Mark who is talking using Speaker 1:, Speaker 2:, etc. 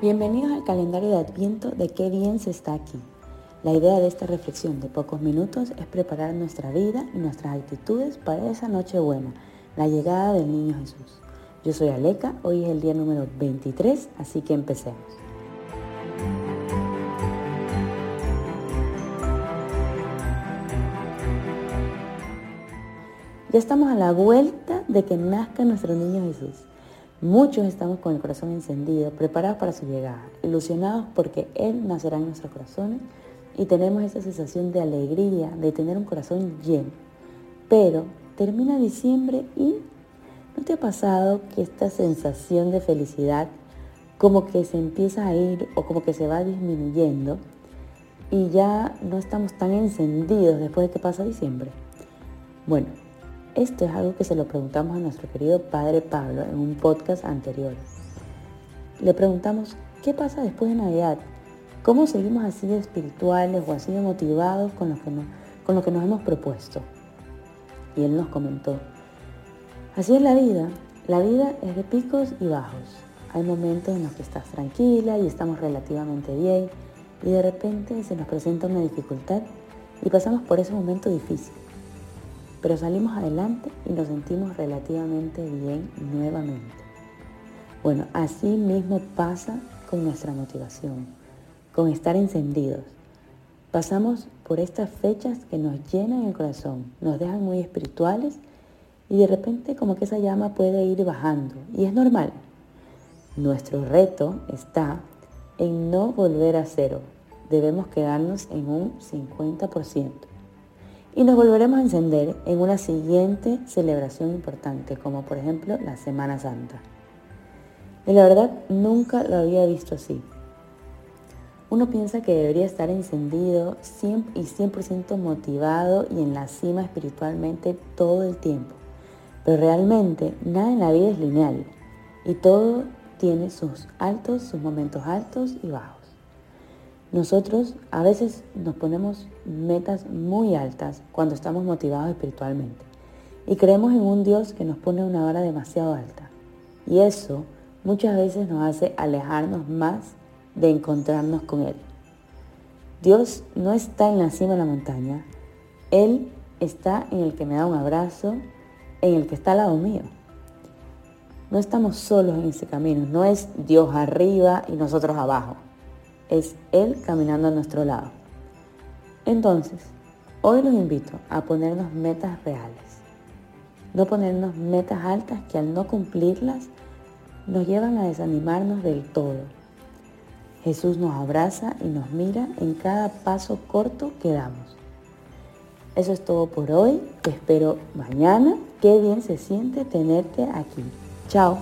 Speaker 1: Bienvenidos al calendario de Adviento de Qué bien se está aquí. La idea de esta reflexión de pocos minutos es preparar nuestra vida y nuestras actitudes para esa noche buena, la llegada del niño Jesús. Yo soy Aleca, hoy es el día número 23, así que empecemos. Ya estamos a la vuelta de que nazca nuestro niño Jesús. Muchos estamos con el corazón encendido, preparados para su llegada, ilusionados porque Él nacerá en nuestros corazones y tenemos esa sensación de alegría, de tener un corazón lleno. Pero termina diciembre y ¿no te ha pasado que esta sensación de felicidad como que se empieza a ir o como que se va disminuyendo y ya no estamos tan encendidos después de que pasa diciembre? Bueno, esto es algo que se lo preguntamos a nuestro querido padre Pablo en un podcast anterior. Le preguntamos, ¿qué pasa después de Navidad? ¿Cómo seguimos así de espirituales o así de motivados con lo que, con lo que nos hemos propuesto? Y él nos comentó, así es la vida, la vida es de picos y bajos. Hay momentos en los que estás tranquila y estamos relativamente bien y de repente se nos presenta una dificultad y pasamos por ese momento difícil pero salimos adelante y nos sentimos relativamente bien nuevamente. Bueno, así mismo pasa con nuestra motivación, con estar encendidos. Pasamos por estas fechas que nos llenan el corazón, nos dejan muy espirituales y de repente como que esa llama puede ir bajando y es normal. Nuestro reto está en no volver a cero. Debemos quedarnos en un 50% y nos volveremos a encender en una siguiente celebración importante, como por ejemplo la Semana Santa. Y la verdad nunca lo había visto así. Uno piensa que debería estar encendido y 100% motivado y en la cima espiritualmente todo el tiempo. Pero realmente nada en la vida es lineal y todo tiene sus altos, sus momentos altos y bajos. Nosotros a veces nos ponemos metas muy altas cuando estamos motivados espiritualmente y creemos en un Dios que nos pone una vara demasiado alta. Y eso muchas veces nos hace alejarnos más de encontrarnos con Él. Dios no está en la cima de la montaña, Él está en el que me da un abrazo, en el que está al lado mío. No estamos solos en ese camino, no es Dios arriba y nosotros abajo es Él caminando a nuestro lado. Entonces, hoy los invito a ponernos metas reales. No ponernos metas altas que al no cumplirlas nos llevan a desanimarnos del todo. Jesús nos abraza y nos mira en cada paso corto que damos. Eso es todo por hoy. Te espero mañana. Qué bien se siente tenerte aquí. Chao.